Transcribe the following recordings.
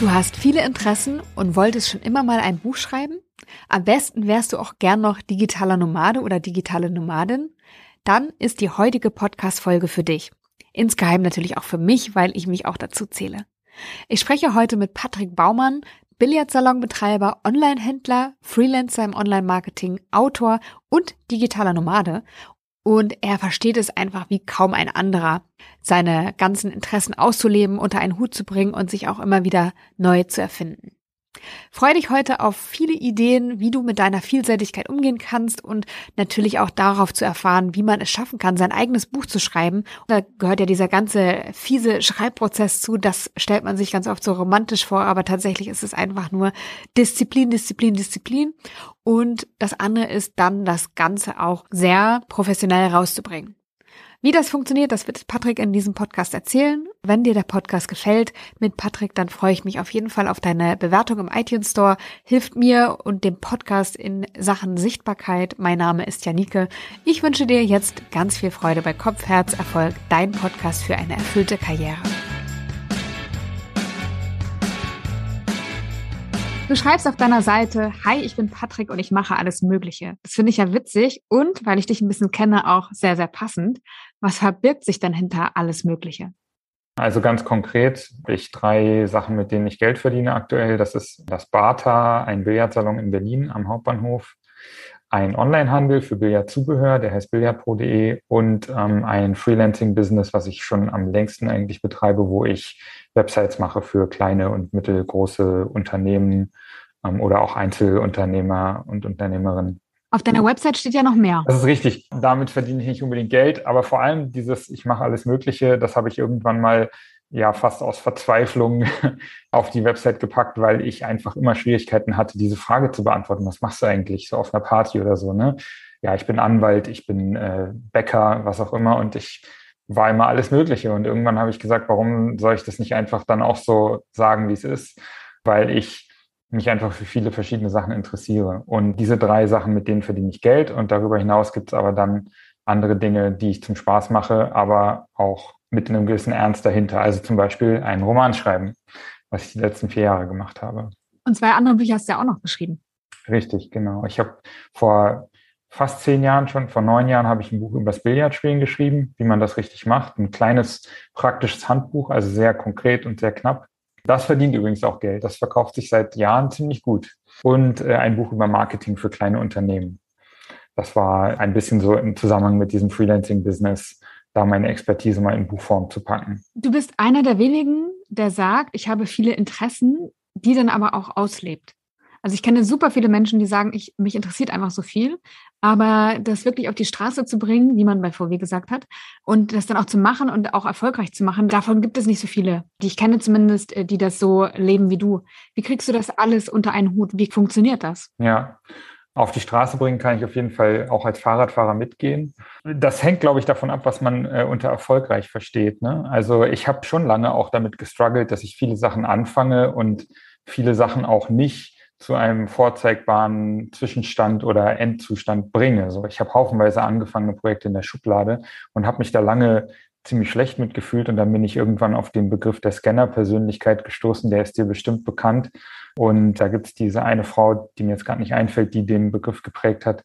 Du hast viele Interessen und wolltest schon immer mal ein Buch schreiben? Am besten wärst du auch gern noch digitaler Nomade oder digitale Nomadin? Dann ist die heutige Podcast-Folge für dich. Insgeheim natürlich auch für mich, weil ich mich auch dazu zähle. Ich spreche heute mit Patrick Baumann, Billardsalonbetreiber, Online-Händler, Freelancer im Online-Marketing, Autor und digitaler Nomade und er versteht es einfach wie kaum ein anderer, seine ganzen Interessen auszuleben, unter einen Hut zu bringen und sich auch immer wieder neu zu erfinden. Freue dich heute auf viele Ideen, wie du mit deiner Vielseitigkeit umgehen kannst und natürlich auch darauf zu erfahren, wie man es schaffen kann, sein eigenes Buch zu schreiben. Da gehört ja dieser ganze fiese Schreibprozess zu. Das stellt man sich ganz oft so romantisch vor, aber tatsächlich ist es einfach nur Disziplin, Disziplin, Disziplin. Und das andere ist dann das Ganze auch sehr professionell rauszubringen. Wie das funktioniert, das wird Patrick in diesem Podcast erzählen. Wenn dir der Podcast gefällt mit Patrick, dann freue ich mich auf jeden Fall auf deine Bewertung im iTunes Store. Hilft mir und dem Podcast in Sachen Sichtbarkeit. Mein Name ist Janike. Ich wünsche dir jetzt ganz viel Freude bei Kopf, Herz, Erfolg, dein Podcast für eine erfüllte Karriere. Du schreibst auf deiner Seite, hi, ich bin Patrick und ich mache alles Mögliche. Das finde ich ja witzig und, weil ich dich ein bisschen kenne, auch sehr, sehr passend. Was verbirgt sich denn hinter alles Mögliche? Also ganz konkret ich drei Sachen, mit denen ich Geld verdiene aktuell. Das ist das Bata, ein Billardsalon in Berlin am Hauptbahnhof, ein Onlinehandel für Billardzubehör, der heißt billardpro.de und ähm, ein Freelancing-Business, was ich schon am längsten eigentlich betreibe, wo ich Websites mache für kleine und mittelgroße Unternehmen ähm, oder auch Einzelunternehmer und Unternehmerinnen. Auf deiner Website steht ja noch mehr. Das ist richtig. Damit verdiene ich nicht unbedingt Geld, aber vor allem dieses, ich mache alles Mögliche, das habe ich irgendwann mal ja fast aus Verzweiflung auf die Website gepackt, weil ich einfach immer Schwierigkeiten hatte, diese Frage zu beantworten. Was machst du eigentlich so auf einer Party oder so, ne? Ja, ich bin Anwalt, ich bin äh, Bäcker, was auch immer und ich war immer alles Mögliche. Und irgendwann habe ich gesagt, warum soll ich das nicht einfach dann auch so sagen, wie es ist? Weil ich mich einfach für viele verschiedene Sachen interessiere. Und diese drei Sachen, mit denen verdiene ich Geld. Und darüber hinaus gibt es aber dann andere Dinge, die ich zum Spaß mache, aber auch mit einem gewissen Ernst dahinter. Also zum Beispiel einen Roman schreiben, was ich die letzten vier Jahre gemacht habe. Und zwei andere Bücher hast du ja auch noch geschrieben. Richtig, genau. Ich habe vor fast zehn Jahren schon, vor neun Jahren habe ich ein Buch über das Billardspielen geschrieben, wie man das richtig macht. Ein kleines praktisches Handbuch, also sehr konkret und sehr knapp. Das verdient übrigens auch Geld. Das verkauft sich seit Jahren ziemlich gut. Und äh, ein Buch über Marketing für kleine Unternehmen. Das war ein bisschen so im Zusammenhang mit diesem Freelancing-Business, da meine Expertise mal in Buchform zu packen. Du bist einer der wenigen, der sagt, ich habe viele Interessen, die dann aber auch auslebt. Also ich kenne super viele Menschen, die sagen, ich, mich interessiert einfach so viel, aber das wirklich auf die Straße zu bringen, wie man bei VW gesagt hat, und das dann auch zu machen und auch erfolgreich zu machen, davon gibt es nicht so viele, die ich kenne zumindest, äh, die das so leben wie du. Wie kriegst du das alles unter einen Hut? Wie funktioniert das? Ja, auf die Straße bringen kann ich auf jeden Fall auch als Fahrradfahrer mitgehen. Das hängt, glaube ich, davon ab, was man äh, unter erfolgreich versteht. Ne? Also ich habe schon lange auch damit gestruggelt, dass ich viele Sachen anfange und viele Sachen auch nicht zu einem vorzeigbaren Zwischenstand oder Endzustand bringe. So, ich habe haufenweise angefangene Projekte in der Schublade und habe mich da lange ziemlich schlecht mitgefühlt und dann bin ich irgendwann auf den Begriff der Scanner-Persönlichkeit gestoßen, der ist dir bestimmt bekannt. Und da gibt es diese eine Frau, die mir jetzt gerade nicht einfällt, die den Begriff geprägt hat.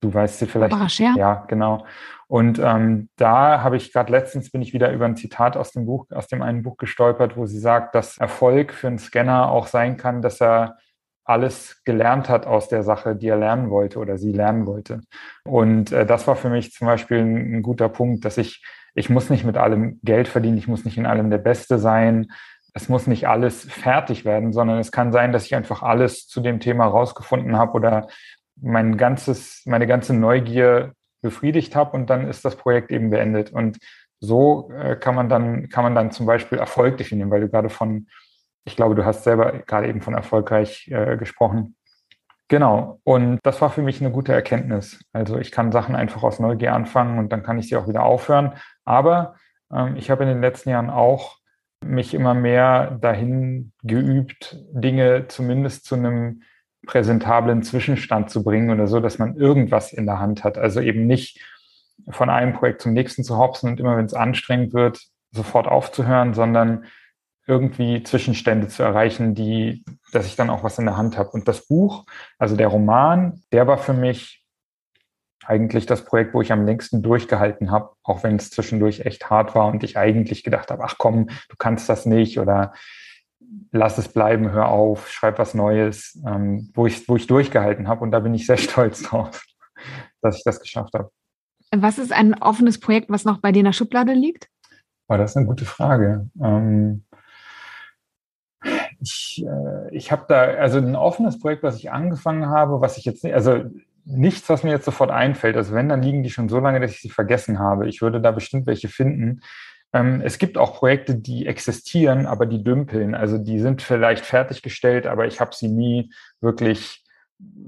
Du weißt sie vielleicht. Barascher. Ja, genau. Und ähm, da habe ich gerade letztens bin ich wieder über ein Zitat aus dem Buch, aus dem einen Buch gestolpert, wo sie sagt, dass Erfolg für einen Scanner auch sein kann, dass er alles gelernt hat aus der Sache, die er lernen wollte oder sie lernen wollte. Und äh, das war für mich zum Beispiel ein, ein, guter Punkt, dass ich, ich muss nicht mit allem Geld verdienen, ich muss nicht in allem der Beste sein, es muss nicht alles fertig werden, sondern es kann sein, dass ich einfach alles zu dem Thema rausgefunden habe oder mein ganzes, meine ganze Neugier befriedigt habe und dann ist das Projekt eben beendet. Und so äh, kann man dann, kann man dann zum Beispiel Erfolg definieren, weil du gerade von ich glaube, du hast selber gerade eben von erfolgreich äh, gesprochen. Genau. Und das war für mich eine gute Erkenntnis. Also ich kann Sachen einfach aus Neugier anfangen und dann kann ich sie auch wieder aufhören. Aber ähm, ich habe in den letzten Jahren auch mich immer mehr dahin geübt, Dinge zumindest zu einem präsentablen Zwischenstand zu bringen oder so, dass man irgendwas in der Hand hat. Also eben nicht von einem Projekt zum nächsten zu hopsen und immer, wenn es anstrengend wird, sofort aufzuhören, sondern irgendwie Zwischenstände zu erreichen, die, dass ich dann auch was in der Hand habe. Und das Buch, also der Roman, der war für mich eigentlich das Projekt, wo ich am längsten durchgehalten habe, auch wenn es zwischendurch echt hart war und ich eigentlich gedacht habe, ach komm, du kannst das nicht oder lass es bleiben, hör auf, schreib was Neues, ähm, wo, ich, wo ich durchgehalten habe. Und da bin ich sehr stolz drauf, dass ich das geschafft habe. Was ist ein offenes Projekt, was noch bei dir in der Schublade liegt? Oh, das ist eine gute Frage. Ähm, ich, äh, ich habe da, also ein offenes Projekt, was ich angefangen habe, was ich jetzt nicht, also nichts, was mir jetzt sofort einfällt. Also wenn, dann liegen die schon so lange, dass ich sie vergessen habe. Ich würde da bestimmt welche finden. Ähm, es gibt auch Projekte, die existieren, aber die dümpeln. Also die sind vielleicht fertiggestellt, aber ich habe sie nie wirklich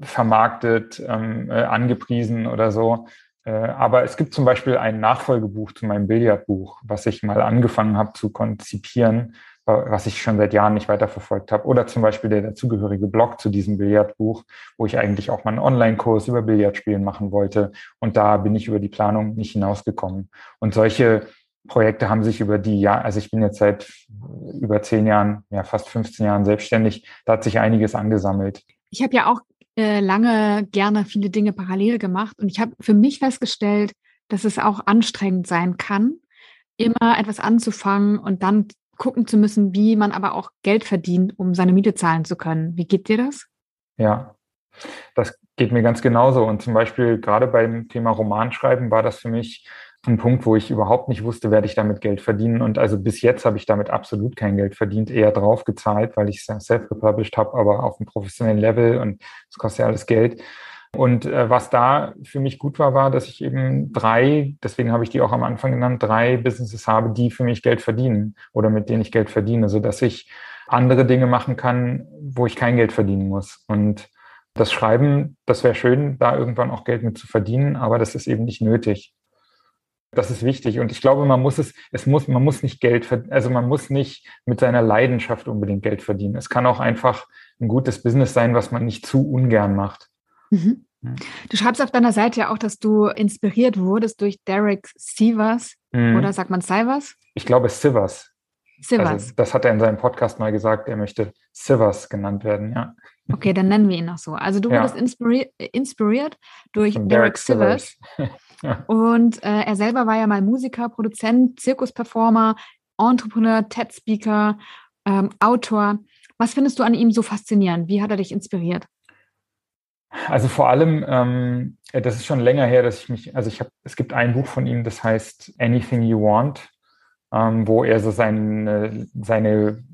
vermarktet, ähm, äh, angepriesen oder so. Äh, aber es gibt zum Beispiel ein Nachfolgebuch zu meinem Billardbuch, was ich mal angefangen habe zu konzipieren, was ich schon seit Jahren nicht weiterverfolgt habe. Oder zum Beispiel der dazugehörige Blog zu diesem Billardbuch, wo ich eigentlich auch mal einen Online-Kurs über Billardspielen machen wollte. Und da bin ich über die Planung nicht hinausgekommen. Und solche Projekte haben sich über die Jahre, also ich bin jetzt seit über zehn Jahren, ja fast 15 Jahren selbstständig, da hat sich einiges angesammelt. Ich habe ja auch äh, lange gerne viele Dinge parallel gemacht und ich habe für mich festgestellt, dass es auch anstrengend sein kann, immer etwas anzufangen und dann gucken zu müssen, wie man aber auch Geld verdient, um seine Miete zahlen zu können. Wie geht dir das? Ja, das geht mir ganz genauso. Und zum Beispiel gerade beim Thema Romanschreiben war das für mich ein Punkt, wo ich überhaupt nicht wusste, werde ich damit Geld verdienen. Und also bis jetzt habe ich damit absolut kein Geld verdient, eher drauf gezahlt, weil ich es self-gepublished habe, aber auf einem professionellen Level und es kostet ja alles Geld. Und äh, was da für mich gut war, war, dass ich eben drei, deswegen habe ich die auch am Anfang genannt, drei Businesses habe, die für mich Geld verdienen oder mit denen ich Geld verdiene, so dass ich andere Dinge machen kann, wo ich kein Geld verdienen muss. Und das Schreiben, das wäre schön, da irgendwann auch Geld mit zu verdienen, aber das ist eben nicht nötig. Das ist wichtig. Und ich glaube, man muss es, es muss, man muss nicht Geld, also man muss nicht mit seiner Leidenschaft unbedingt Geld verdienen. Es kann auch einfach ein gutes Business sein, was man nicht zu ungern macht. Mhm. Du schreibst auf deiner Seite ja auch, dass du inspiriert wurdest durch Derek Sivers mhm. oder sagt man Sivers? Ich glaube Sivers. Sivers. Also, das hat er in seinem Podcast mal gesagt, er möchte Sivers genannt werden, ja. Okay, dann nennen wir ihn noch so. Also du ja. wurdest inspiri inspiriert durch Derek, Derek Sivers. ja. Und äh, er selber war ja mal Musiker, Produzent, Zirkusperformer, Entrepreneur, TED-Speaker, ähm, Autor. Was findest du an ihm so faszinierend? Wie hat er dich inspiriert? Also vor allem, ähm, das ist schon länger her, dass ich mich, also ich habe, es gibt ein Buch von ihm, das heißt Anything You Want, ähm, wo er so seine, seine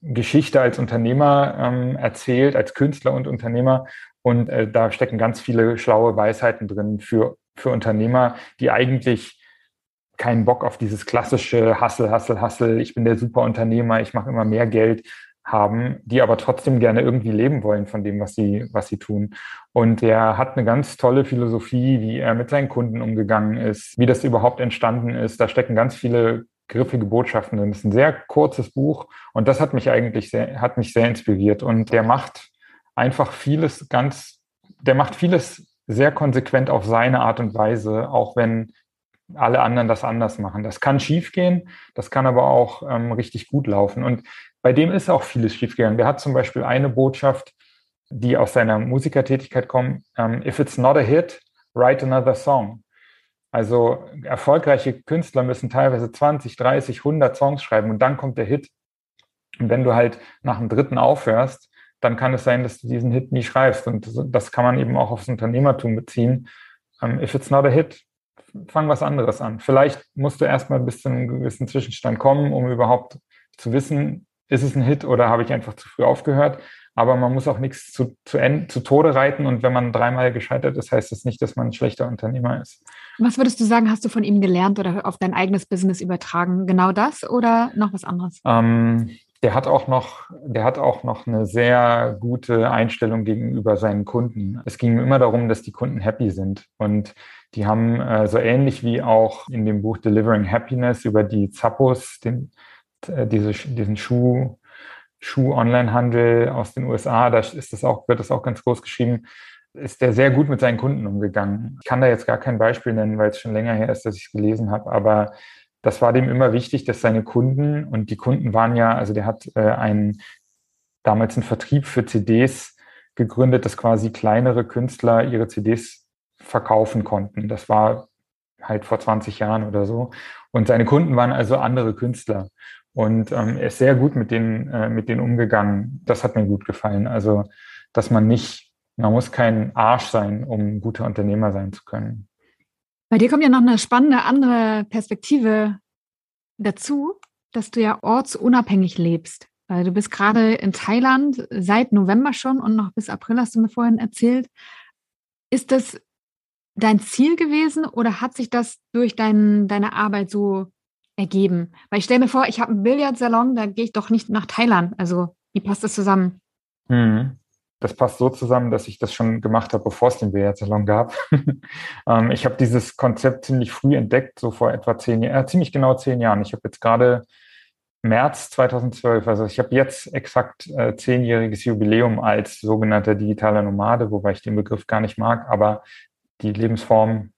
Geschichte als Unternehmer ähm, erzählt, als Künstler und Unternehmer. Und äh, da stecken ganz viele schlaue Weisheiten drin für, für Unternehmer, die eigentlich keinen Bock auf dieses klassische Hassel, Hassel, Hassel, ich bin der super Unternehmer, ich mache immer mehr Geld, haben, die aber trotzdem gerne irgendwie leben wollen von dem, was sie, was sie tun. Und er hat eine ganz tolle Philosophie, wie er mit seinen Kunden umgegangen ist, wie das überhaupt entstanden ist. Da stecken ganz viele griffige Botschaften drin. Das ist ein sehr kurzes Buch und das hat mich eigentlich sehr, hat mich sehr inspiriert. Und der macht einfach vieles ganz, der macht vieles sehr konsequent auf seine Art und Weise, auch wenn alle anderen das anders machen. Das kann schiefgehen, das kann aber auch ähm, richtig gut laufen. Und bei dem ist auch vieles schiefgegangen. Der hat zum Beispiel eine Botschaft, die aus seiner Musikertätigkeit kommt. Ähm, If it's not a hit, write another song. Also erfolgreiche Künstler müssen teilweise 20, 30, 100 Songs schreiben und dann kommt der Hit. Und wenn du halt nach dem dritten aufhörst, dann kann es sein, dass du diesen Hit nie schreibst. Und das kann man eben auch aufs Unternehmertum beziehen. Um, if it's not a hit, fang was anderes an. Vielleicht musst du erstmal bis zu einem gewissen Zwischenstand kommen, um überhaupt zu wissen, ist es ein Hit oder habe ich einfach zu früh aufgehört. Aber man muss auch nichts zu, zu, zu Tode reiten. Und wenn man dreimal gescheitert ist, heißt das nicht, dass man ein schlechter Unternehmer ist. Was würdest du sagen, hast du von ihm gelernt oder auf dein eigenes Business übertragen? Genau das oder noch was anderes? Ähm, der hat auch noch, der hat auch noch eine sehr gute Einstellung gegenüber seinen Kunden. Es ging immer darum, dass die Kunden happy sind. Und die haben äh, so ähnlich wie auch in dem Buch Delivering Happiness über die Zappos, den, diese, diesen Schuh, Schuh-Online-Handel aus den USA, da ist das auch, wird das auch ganz groß geschrieben, ist der sehr gut mit seinen Kunden umgegangen. Ich kann da jetzt gar kein Beispiel nennen, weil es schon länger her ist, dass ich es gelesen habe, aber das war dem immer wichtig, dass seine Kunden, und die Kunden waren ja, also der hat äh, einen, damals einen Vertrieb für CDs gegründet, dass quasi kleinere Künstler ihre CDs verkaufen konnten. Das war halt vor 20 Jahren oder so. Und seine Kunden waren also andere Künstler. Und ähm, er ist sehr gut mit denen, äh, mit denen umgegangen. Das hat mir gut gefallen. Also, dass man nicht, man muss kein Arsch sein, um guter Unternehmer sein zu können. Bei dir kommt ja noch eine spannende andere Perspektive dazu, dass du ja ortsunabhängig lebst. Du bist gerade in Thailand seit November schon und noch bis April hast du mir vorhin erzählt. Ist das dein Ziel gewesen oder hat sich das durch dein, deine Arbeit so ergeben? Weil ich stelle mir vor, ich habe einen Billardsalon, da gehe ich doch nicht nach Thailand. Also wie passt das zusammen? Mhm das passt so zusammen, dass ich das schon gemacht habe, bevor es den Billardsalon gab. ähm, ich habe dieses Konzept ziemlich früh entdeckt, so vor etwa zehn Jahren, äh, ziemlich genau zehn Jahren. Ich habe jetzt gerade März 2012, also ich habe jetzt exakt äh, zehnjähriges Jubiläum als sogenannter digitaler Nomade, wobei ich den Begriff gar nicht mag, aber die Lebensform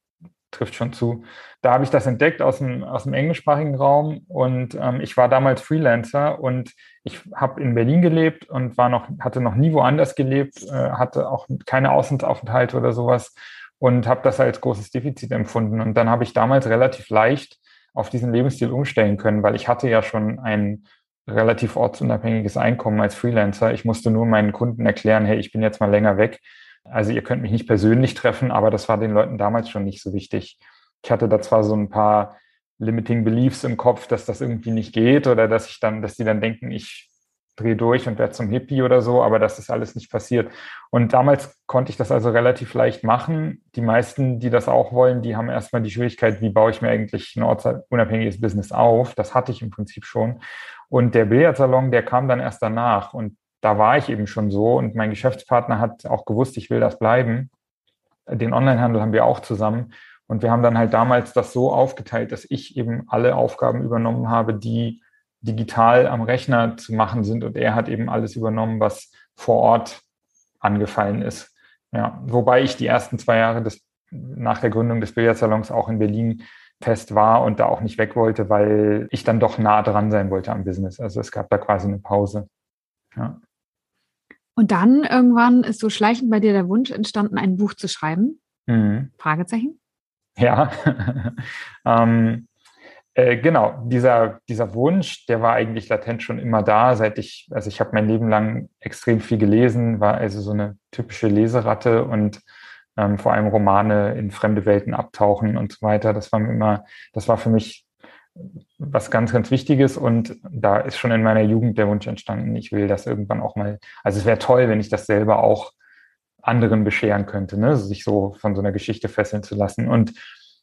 trifft schon zu. Da habe ich das entdeckt aus dem, aus dem englischsprachigen Raum und ähm, ich war damals Freelancer und ich habe in Berlin gelebt und war noch, hatte noch nie woanders gelebt, äh, hatte auch keine Auslandsaufenthalte oder sowas und habe das als großes Defizit empfunden. Und dann habe ich damals relativ leicht auf diesen Lebensstil umstellen können, weil ich hatte ja schon ein relativ ortsunabhängiges Einkommen als Freelancer. Ich musste nur meinen Kunden erklären, hey, ich bin jetzt mal länger weg also ihr könnt mich nicht persönlich treffen, aber das war den Leuten damals schon nicht so wichtig. Ich hatte da zwar so ein paar limiting beliefs im Kopf, dass das irgendwie nicht geht oder dass ich dann, dass die dann denken, ich drehe durch und werde zum Hippie oder so, aber das ist alles nicht passiert. Und damals konnte ich das also relativ leicht machen. Die meisten, die das auch wollen, die haben erstmal die Schwierigkeit, wie baue ich mir eigentlich ein ortsunabhängiges Business auf? Das hatte ich im Prinzip schon. Und der Billardsalon, der kam dann erst danach. Und da war ich eben schon so und mein Geschäftspartner hat auch gewusst, ich will das bleiben. Den Onlinehandel haben wir auch zusammen. Und wir haben dann halt damals das so aufgeteilt, dass ich eben alle Aufgaben übernommen habe, die digital am Rechner zu machen sind. Und er hat eben alles übernommen, was vor Ort angefallen ist. Ja, wobei ich die ersten zwei Jahre des, nach der Gründung des Billardsalons auch in Berlin fest war und da auch nicht weg wollte, weil ich dann doch nah dran sein wollte am Business. Also es gab da quasi eine Pause. Ja. Und dann irgendwann ist so schleichend bei dir der Wunsch entstanden, ein Buch zu schreiben? Mhm. Fragezeichen? Ja. ähm, äh, genau, dieser, dieser Wunsch, der war eigentlich latent schon immer da, seit ich, also ich habe mein Leben lang extrem viel gelesen, war also so eine typische Leseratte und ähm, vor allem Romane in fremde Welten abtauchen und so weiter. Das war mir immer, das war für mich was ganz, ganz Wichtiges und da ist schon in meiner Jugend der Wunsch entstanden, ich will das irgendwann auch mal, also es wäre toll, wenn ich das selber auch anderen bescheren könnte, ne? sich so von so einer Geschichte fesseln zu lassen. Und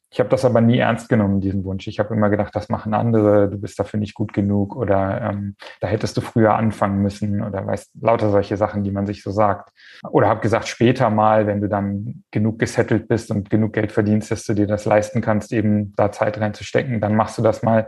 ich habe das aber nie ernst genommen, diesen Wunsch. Ich habe immer gedacht, das machen andere, du bist dafür nicht gut genug oder ähm, da hättest du früher anfangen müssen oder weißt, lauter solche Sachen, die man sich so sagt. Oder habe gesagt, später mal, wenn du dann genug gesettelt bist und genug Geld verdienst, dass du dir das leisten kannst, eben da Zeit reinzustecken, dann machst du das mal.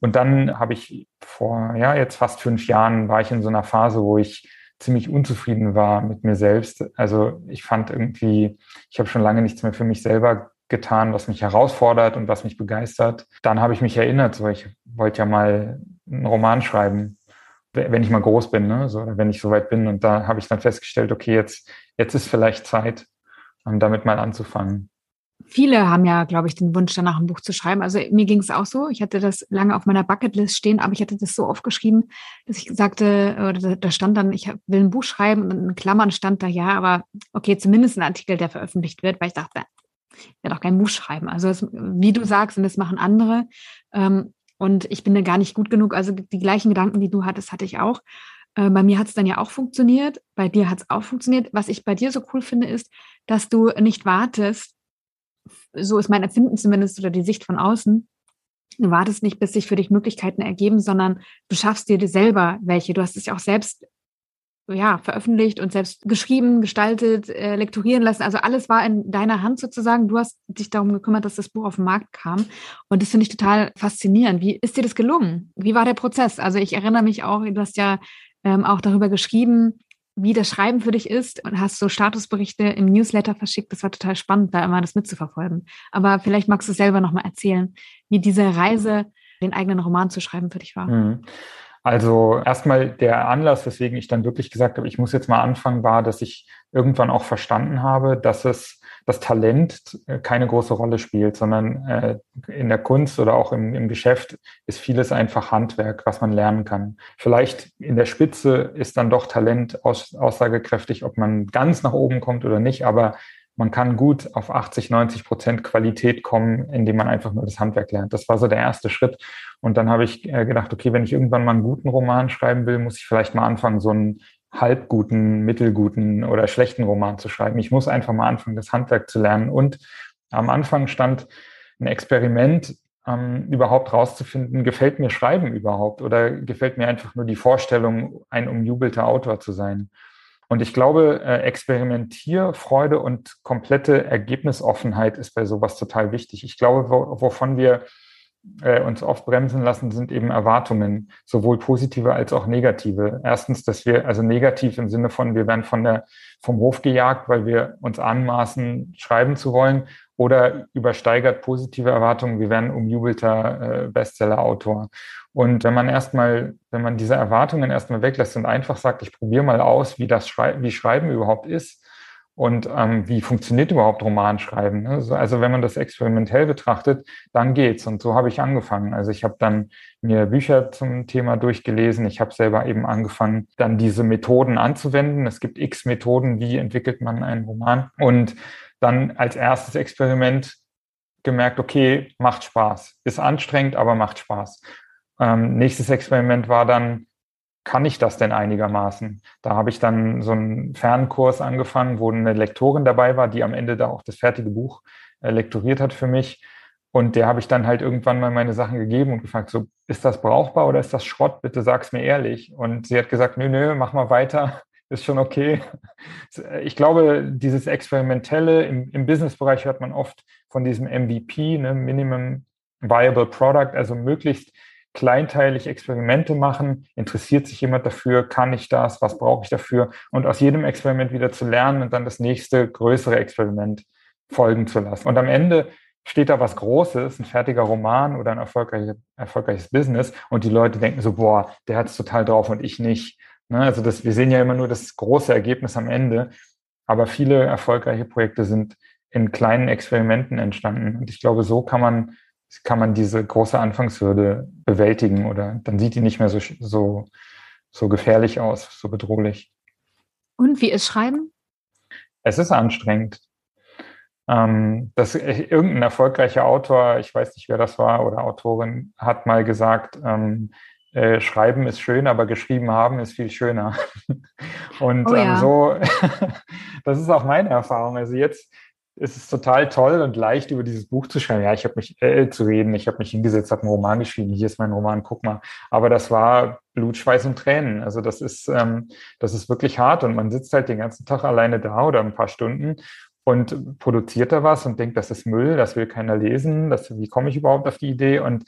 Und dann habe ich vor, ja, jetzt fast fünf Jahren war ich in so einer Phase, wo ich ziemlich unzufrieden war mit mir selbst. Also ich fand irgendwie, ich habe schon lange nichts mehr für mich selber getan, was mich herausfordert und was mich begeistert. Dann habe ich mich erinnert, so ich wollte ja mal einen Roman schreiben, wenn ich mal groß bin, ne? so, wenn ich soweit bin. Und da habe ich dann festgestellt, okay, jetzt, jetzt ist vielleicht Zeit, um damit mal anzufangen. Viele haben ja, glaube ich, den Wunsch, danach ein Buch zu schreiben. Also mir ging es auch so. Ich hatte das lange auf meiner Bucketlist stehen, aber ich hatte das so aufgeschrieben, dass ich sagte, oder da stand dann, ich will ein Buch schreiben und in Klammern stand da ja, aber okay, zumindest ein Artikel, der veröffentlicht wird, weil ich dachte, werde auch kein Buch schreiben. Also es, wie du sagst, und das machen andere. Ähm, und ich bin da gar nicht gut genug. Also die gleichen Gedanken, die du hattest, hatte ich auch. Äh, bei mir hat es dann ja auch funktioniert. Bei dir hat es auch funktioniert. Was ich bei dir so cool finde, ist, dass du nicht wartest. So ist mein Empfinden zumindest oder die Sicht von außen. Du wartest nicht, bis sich für dich Möglichkeiten ergeben, sondern du schaffst dir selber welche. Du hast es ja auch selbst ja, veröffentlicht und selbst geschrieben, gestaltet, äh, lektorieren lassen. Also alles war in deiner Hand sozusagen. Du hast dich darum gekümmert, dass das Buch auf den Markt kam. Und das finde ich total faszinierend. Wie ist dir das gelungen? Wie war der Prozess? Also ich erinnere mich auch, du hast ja ähm, auch darüber geschrieben, wie das Schreiben für dich ist und hast so Statusberichte im Newsletter verschickt. Das war total spannend, da immer das mitzuverfolgen. Aber vielleicht magst du selber nochmal erzählen, wie diese Reise, den eigenen Roman zu schreiben für dich war. Mhm. Also erstmal der Anlass, weswegen ich dann wirklich gesagt habe, ich muss jetzt mal anfangen, war, dass ich irgendwann auch verstanden habe, dass es das Talent äh, keine große Rolle spielt, sondern äh, in der Kunst oder auch im, im Geschäft ist vieles einfach Handwerk, was man lernen kann. Vielleicht in der Spitze ist dann doch Talent aus, aussagekräftig, ob man ganz nach oben kommt oder nicht, aber man kann gut auf 80, 90 Prozent Qualität kommen, indem man einfach nur das Handwerk lernt. Das war so der erste Schritt. Und dann habe ich äh, gedacht, okay, wenn ich irgendwann mal einen guten Roman schreiben will, muss ich vielleicht mal anfangen, so einen halbguten, mittelguten oder schlechten Roman zu schreiben. Ich muss einfach mal anfangen, das Handwerk zu lernen. Und am Anfang stand ein Experiment, ähm, überhaupt rauszufinden, gefällt mir Schreiben überhaupt oder gefällt mir einfach nur die Vorstellung, ein umjubelter Autor zu sein. Und ich glaube, äh, Experimentierfreude und komplette Ergebnisoffenheit ist bei sowas total wichtig. Ich glaube, wo, wovon wir äh, uns oft bremsen lassen, sind eben Erwartungen, sowohl positive als auch negative. Erstens, dass wir, also negativ im Sinne von, wir werden von der, vom Hof gejagt, weil wir uns anmaßen, schreiben zu wollen, oder übersteigert positive Erwartungen, wir werden umjubelter äh, Bestseller-Autor. Und wenn man erstmal, wenn man diese Erwartungen erstmal weglässt und einfach sagt, ich probiere mal aus, wie das Schrei wie Schreiben überhaupt ist und ähm, wie funktioniert überhaupt Romanschreiben. Ne? Also wenn man das experimentell betrachtet, dann geht's. Und so habe ich angefangen. Also ich habe dann mir Bücher zum Thema durchgelesen. Ich habe selber eben angefangen, dann diese Methoden anzuwenden. Es gibt x Methoden, wie entwickelt man einen Roman. Und dann als erstes Experiment gemerkt, okay, macht Spaß. Ist anstrengend, aber macht Spaß. Ähm, nächstes Experiment war dann, kann ich das denn einigermaßen? Da habe ich dann so einen Fernkurs angefangen, wo eine Lektorin dabei war, die am Ende da auch das fertige Buch äh, lektoriert hat für mich. Und der habe ich dann halt irgendwann mal meine Sachen gegeben und gefragt, so, ist das brauchbar oder ist das Schrott? Bitte sag's mir ehrlich. Und sie hat gesagt, nö, nö, mach mal weiter, ist schon okay. Ich glaube, dieses Experimentelle im, im Businessbereich hört man oft von diesem MVP, ne, Minimum Viable Product, also möglichst kleinteilig Experimente machen. Interessiert sich jemand dafür? Kann ich das? Was brauche ich dafür? Und aus jedem Experiment wieder zu lernen und dann das nächste größere Experiment folgen zu lassen. Und am Ende steht da was Großes, ein fertiger Roman oder ein erfolgreiches, erfolgreiches Business und die Leute denken so, boah, der hat es total drauf und ich nicht. Ne? Also das, wir sehen ja immer nur das große Ergebnis am Ende, aber viele erfolgreiche Projekte sind in kleinen Experimenten entstanden. Und ich glaube, so kann man kann man diese große Anfangshürde bewältigen oder dann sieht die nicht mehr so, so, so gefährlich aus, so bedrohlich. Und wie ist Schreiben? Es ist anstrengend. Ähm, das, äh, irgendein erfolgreicher Autor, ich weiß nicht, wer das war, oder Autorin, hat mal gesagt, ähm, äh, Schreiben ist schön, aber geschrieben haben ist viel schöner. Und oh ja. ähm, so, das ist auch meine Erfahrung. Also jetzt es ist total toll und leicht, über dieses Buch zu schreiben. Ja, ich habe mich äh, zu reden, ich habe mich hingesetzt, habe einen Roman geschrieben, hier ist mein Roman, guck mal. Aber das war Blut, Schweiß und Tränen. Also das ist, ähm, das ist wirklich hart und man sitzt halt den ganzen Tag alleine da oder ein paar Stunden und produziert da was und denkt, das ist Müll, das will keiner lesen, das, wie komme ich überhaupt auf die Idee? Und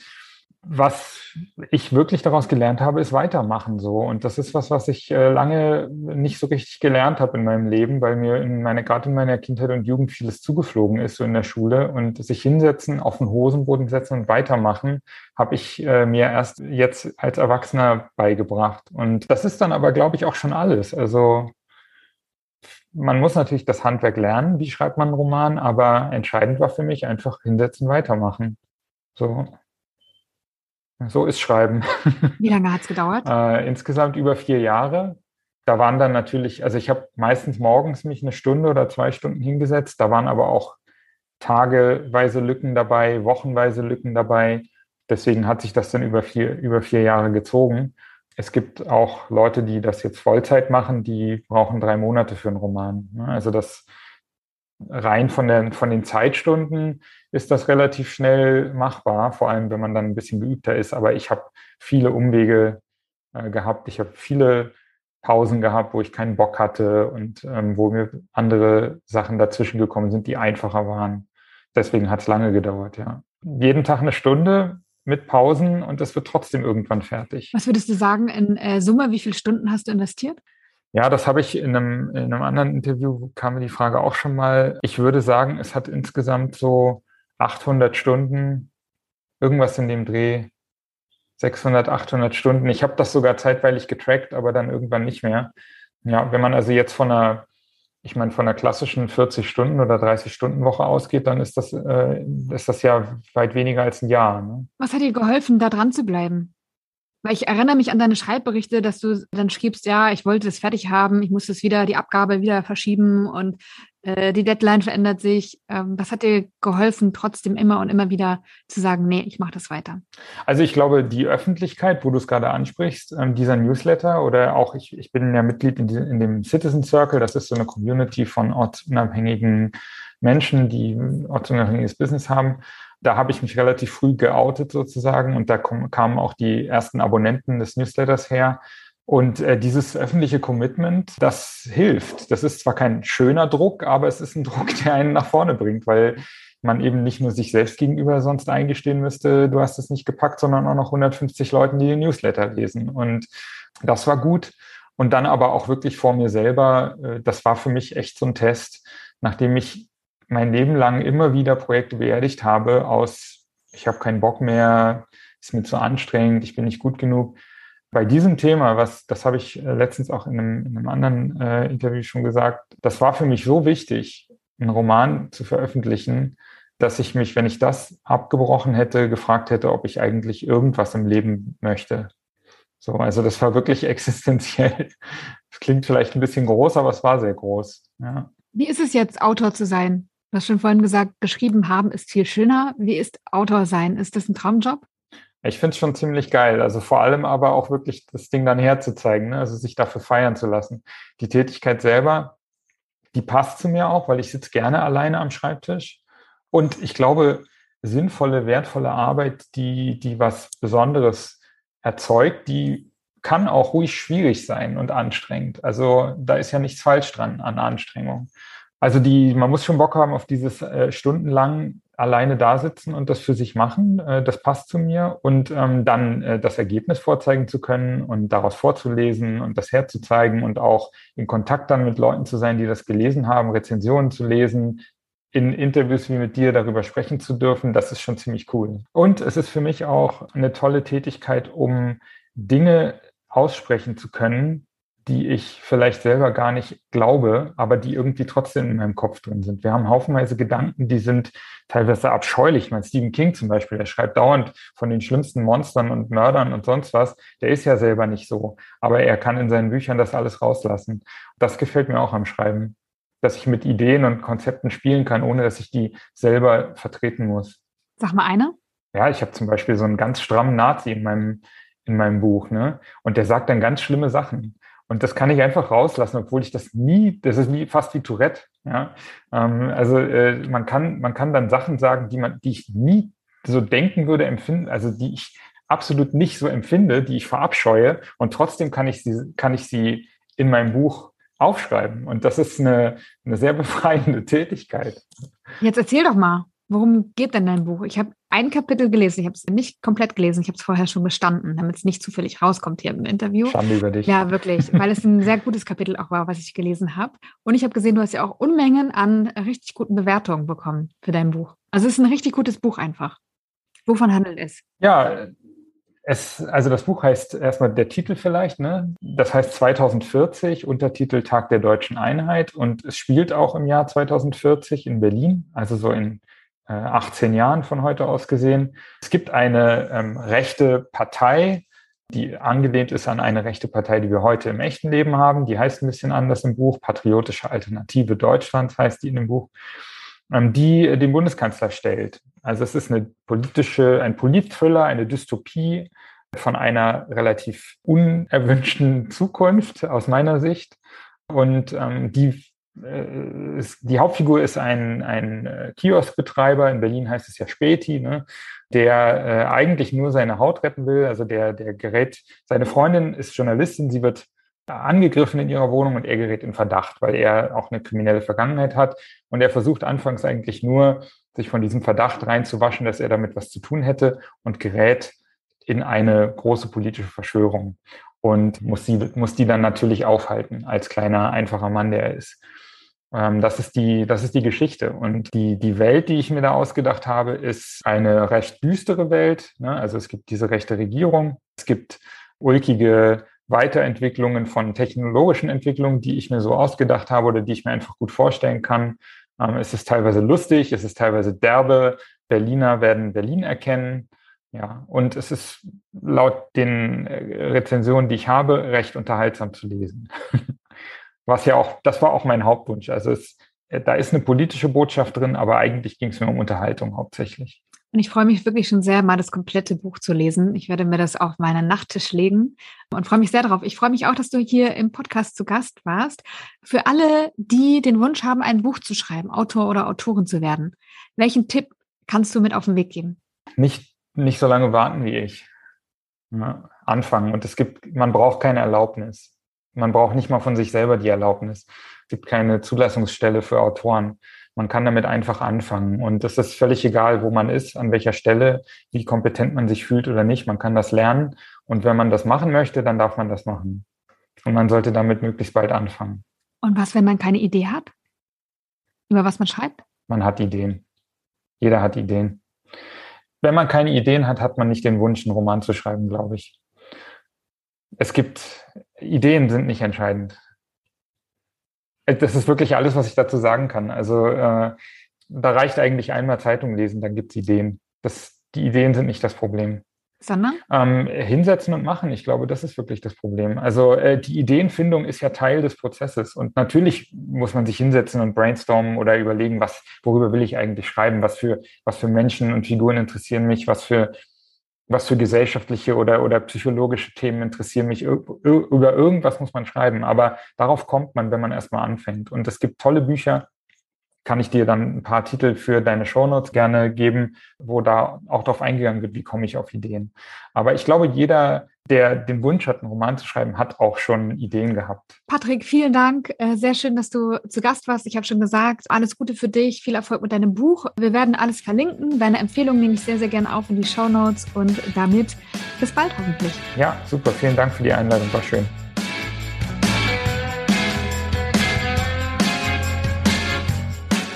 was ich wirklich daraus gelernt habe, ist weitermachen so. Und das ist was, was ich äh, lange nicht so richtig gelernt habe in meinem Leben, weil mir in meiner, gerade in meiner Kindheit und Jugend vieles zugeflogen ist, so in der Schule. Und sich hinsetzen, auf den Hosenboden setzen und weitermachen, habe ich äh, mir erst jetzt als Erwachsener beigebracht. Und das ist dann aber, glaube ich, auch schon alles. Also man muss natürlich das Handwerk lernen, wie schreibt man einen Roman, aber entscheidend war für mich einfach hinsetzen, weitermachen. So. So ist Schreiben. Wie lange hat es gedauert? äh, insgesamt über vier Jahre. Da waren dann natürlich, also ich habe meistens morgens mich eine Stunde oder zwei Stunden hingesetzt. Da waren aber auch tageweise Lücken dabei, wochenweise Lücken dabei. Deswegen hat sich das dann über vier, über vier Jahre gezogen. Es gibt auch Leute, die das jetzt Vollzeit machen, die brauchen drei Monate für einen Roman. Ne? Also das rein von, der, von den Zeitstunden ist das relativ schnell machbar, vor allem wenn man dann ein bisschen geübter ist. Aber ich habe viele Umwege äh, gehabt. Ich habe viele Pausen gehabt, wo ich keinen Bock hatte und ähm, wo mir andere Sachen dazwischen gekommen sind, die einfacher waren. Deswegen hat es lange gedauert, ja. Jeden Tag eine Stunde mit Pausen und es wird trotzdem irgendwann fertig. Was würdest du sagen in äh, Summe? Wie viele Stunden hast du investiert? Ja, das habe ich in einem, in einem anderen Interview, kam mir die Frage auch schon mal. Ich würde sagen, es hat insgesamt so 800 Stunden, irgendwas in dem Dreh, 600, 800 Stunden. Ich habe das sogar zeitweilig getrackt, aber dann irgendwann nicht mehr. Ja, wenn man also jetzt von einer, ich meine, von einer klassischen 40 Stunden oder 30 Stunden Woche ausgeht, dann ist das, äh, ist das ja weit weniger als ein Jahr. Ne? Was hat dir geholfen, da dran zu bleiben? Weil ich erinnere mich an deine Schreibberichte, dass du dann schriebst, ja, ich wollte das fertig haben, ich muss das wieder, die Abgabe wieder verschieben und äh, die Deadline verändert sich. Ähm, was hat dir geholfen, trotzdem immer und immer wieder zu sagen, nee, ich mache das weiter? Also ich glaube, die Öffentlichkeit, wo du es gerade ansprichst, ähm, dieser Newsletter oder auch ich, ich bin ja Mitglied in, die, in dem Citizen Circle, das ist so eine Community von ortsunabhängigen Menschen, die ortsunabhängiges Business haben da habe ich mich relativ früh geoutet sozusagen und da kamen auch die ersten Abonnenten des Newsletters her. Und äh, dieses öffentliche Commitment, das hilft. Das ist zwar kein schöner Druck, aber es ist ein Druck, der einen nach vorne bringt, weil man eben nicht nur sich selbst gegenüber sonst eingestehen müsste, du hast es nicht gepackt, sondern auch noch 150 Leuten, die den Newsletter lesen. Und das war gut. Und dann aber auch wirklich vor mir selber, äh, das war für mich echt so ein Test, nachdem ich mein Leben lang immer wieder Projekte beerdigt habe aus, ich habe keinen Bock mehr, ist mir zu anstrengend, ich bin nicht gut genug. Bei diesem Thema, was, das habe ich äh, letztens auch in einem, in einem anderen äh, Interview schon gesagt, das war für mich so wichtig, einen Roman zu veröffentlichen, dass ich mich, wenn ich das abgebrochen hätte, gefragt hätte, ob ich eigentlich irgendwas im Leben möchte. So, also das war wirklich existenziell. Das klingt vielleicht ein bisschen groß, aber es war sehr groß. Ja. Wie ist es jetzt, Autor zu sein? Hast schon vorhin gesagt, geschrieben haben ist viel schöner. Wie ist Autor sein? Ist das ein Traumjob? Ich finde es schon ziemlich geil. Also vor allem aber auch wirklich das Ding dann herzuzeigen, ne? also sich dafür feiern zu lassen. Die Tätigkeit selber, die passt zu mir auch, weil ich sitze gerne alleine am Schreibtisch. Und ich glaube, sinnvolle, wertvolle Arbeit, die, die was Besonderes erzeugt, die kann auch ruhig schwierig sein und anstrengend. Also da ist ja nichts falsch dran an Anstrengung. Also die, man muss schon Bock haben auf dieses äh, stundenlang alleine da sitzen und das für sich machen. Äh, das passt zu mir. Und ähm, dann äh, das Ergebnis vorzeigen zu können und daraus vorzulesen und das herzuzeigen und auch in Kontakt dann mit Leuten zu sein, die das gelesen haben, Rezensionen zu lesen, in Interviews wie mit dir darüber sprechen zu dürfen, das ist schon ziemlich cool. Und es ist für mich auch eine tolle Tätigkeit, um Dinge aussprechen zu können, die ich vielleicht selber gar nicht glaube, aber die irgendwie trotzdem in meinem Kopf drin sind. Wir haben haufenweise Gedanken, die sind teilweise abscheulich. Mein Stephen King zum Beispiel, der schreibt dauernd von den schlimmsten Monstern und Mördern und sonst was. Der ist ja selber nicht so, aber er kann in seinen Büchern das alles rauslassen. Das gefällt mir auch am Schreiben, dass ich mit Ideen und Konzepten spielen kann, ohne dass ich die selber vertreten muss. Sag mal eine. Ja, ich habe zum Beispiel so einen ganz strammen Nazi in meinem in meinem Buch, ne? Und der sagt dann ganz schlimme Sachen. Und das kann ich einfach rauslassen, obwohl ich das nie, das ist wie fast wie Tourette. Ja? Ähm, also äh, man kann, man kann dann Sachen sagen, die man, die ich nie so denken würde, empfinden, also die ich absolut nicht so empfinde, die ich verabscheue. Und trotzdem kann ich sie, kann ich sie in meinem Buch aufschreiben. Und das ist eine, eine sehr befreiende Tätigkeit. Jetzt erzähl doch mal. Worum geht denn dein Buch? Ich habe ein Kapitel gelesen. Ich habe es nicht komplett gelesen. Ich habe es vorher schon bestanden, damit es nicht zufällig rauskommt hier im Interview. Schande über dich. Ja, wirklich, weil es ein sehr gutes Kapitel auch war, was ich gelesen habe. Und ich habe gesehen, du hast ja auch Unmengen an richtig guten Bewertungen bekommen für dein Buch. Also es ist ein richtig gutes Buch einfach. Wovon handelt es? Ja, es, also das Buch heißt erstmal der Titel vielleicht, ne? Das heißt 2040, Untertitel Tag der deutschen Einheit und es spielt auch im Jahr 2040 in Berlin, also so in 18 äh, Jahren von heute aus gesehen. Es gibt eine ähm, rechte Partei, die angelehnt ist an eine rechte Partei, die wir heute im echten Leben haben. Die heißt ein bisschen anders im Buch. Patriotische Alternative Deutschlands heißt die in dem Buch, ähm, die den Bundeskanzler stellt. Also es ist eine politische, ein Politthriller, eine Dystopie von einer relativ unerwünschten Zukunft aus meiner Sicht. Und ähm, die äh, die Hauptfigur ist ein, ein äh, Kioskbetreiber, in Berlin heißt es ja Späti, ne, der äh, eigentlich nur seine Haut retten will. Also der, der gerät, seine Freundin ist Journalistin, sie wird angegriffen in ihrer Wohnung und er gerät in Verdacht, weil er auch eine kriminelle Vergangenheit hat. Und er versucht anfangs eigentlich nur, sich von diesem Verdacht reinzuwaschen, dass er damit was zu tun hätte und gerät in eine große politische Verschwörung. und muss die, muss die dann natürlich aufhalten als kleiner, einfacher Mann, der er ist. Ähm, das ist die, das ist die Geschichte. Und die, die Welt, die ich mir da ausgedacht habe, ist eine recht düstere Welt. Ne? Also es gibt diese rechte Regierung. Es gibt ulkige Weiterentwicklungen von technologischen Entwicklungen, die ich mir so ausgedacht habe oder die ich mir einfach gut vorstellen kann. Ähm, es ist teilweise lustig, es ist teilweise derbe. Berliner werden Berlin erkennen. Ja, und es ist laut den äh, Rezensionen, die ich habe, recht unterhaltsam zu lesen. Was ja auch, das war auch mein Hauptwunsch. Also es, äh, da ist eine politische Botschaft drin, aber eigentlich ging es mir um Unterhaltung hauptsächlich. Und ich freue mich wirklich schon sehr, mal das komplette Buch zu lesen. Ich werde mir das auf meinen Nachttisch legen und freue mich sehr darauf. Ich freue mich auch, dass du hier im Podcast zu Gast warst. Für alle, die den Wunsch haben, ein Buch zu schreiben, Autor oder Autorin zu werden, welchen Tipp kannst du mit auf den Weg geben? Nicht, nicht so lange warten wie ich. Ja, anfangen. Und es gibt, man braucht keine Erlaubnis. Man braucht nicht mal von sich selber die Erlaubnis. Es gibt keine Zulassungsstelle für Autoren. Man kann damit einfach anfangen. Und es ist völlig egal, wo man ist, an welcher Stelle, wie kompetent man sich fühlt oder nicht. Man kann das lernen. Und wenn man das machen möchte, dann darf man das machen. Und man sollte damit möglichst bald anfangen. Und was, wenn man keine Idee hat? Über was man schreibt? Man hat Ideen. Jeder hat Ideen. Wenn man keine Ideen hat, hat man nicht den Wunsch, einen Roman zu schreiben, glaube ich. Es gibt, Ideen sind nicht entscheidend. Das ist wirklich alles, was ich dazu sagen kann. Also äh, da reicht eigentlich einmal Zeitung lesen, dann gibt es Ideen. Das, die Ideen sind nicht das Problem. Sondern? Ähm, hinsetzen und machen. Ich glaube, das ist wirklich das Problem. Also äh, die Ideenfindung ist ja Teil des Prozesses. Und natürlich muss man sich hinsetzen und brainstormen oder überlegen, was, worüber will ich eigentlich schreiben, was für, was für Menschen und Figuren interessieren mich, was für, was für gesellschaftliche oder, oder psychologische Themen interessieren mich. Über irgendwas muss man schreiben. Aber darauf kommt man, wenn man erstmal anfängt. Und es gibt tolle Bücher, kann ich dir dann ein paar Titel für deine Shownotes gerne geben, wo da auch darauf eingegangen wird, wie komme ich auf Ideen. Aber ich glaube, jeder, der den Wunsch hat, einen Roman zu schreiben, hat auch schon Ideen gehabt. Patrick, vielen Dank. Äh, sehr schön, dass du zu Gast warst. Ich habe schon gesagt, alles Gute für dich, viel Erfolg mit deinem Buch. Wir werden alles verlinken. Deine Empfehlung nehme ich sehr, sehr gerne auf in die Shownotes und damit bis bald hoffentlich. Ja, super. Vielen Dank für die Einladung. War schön.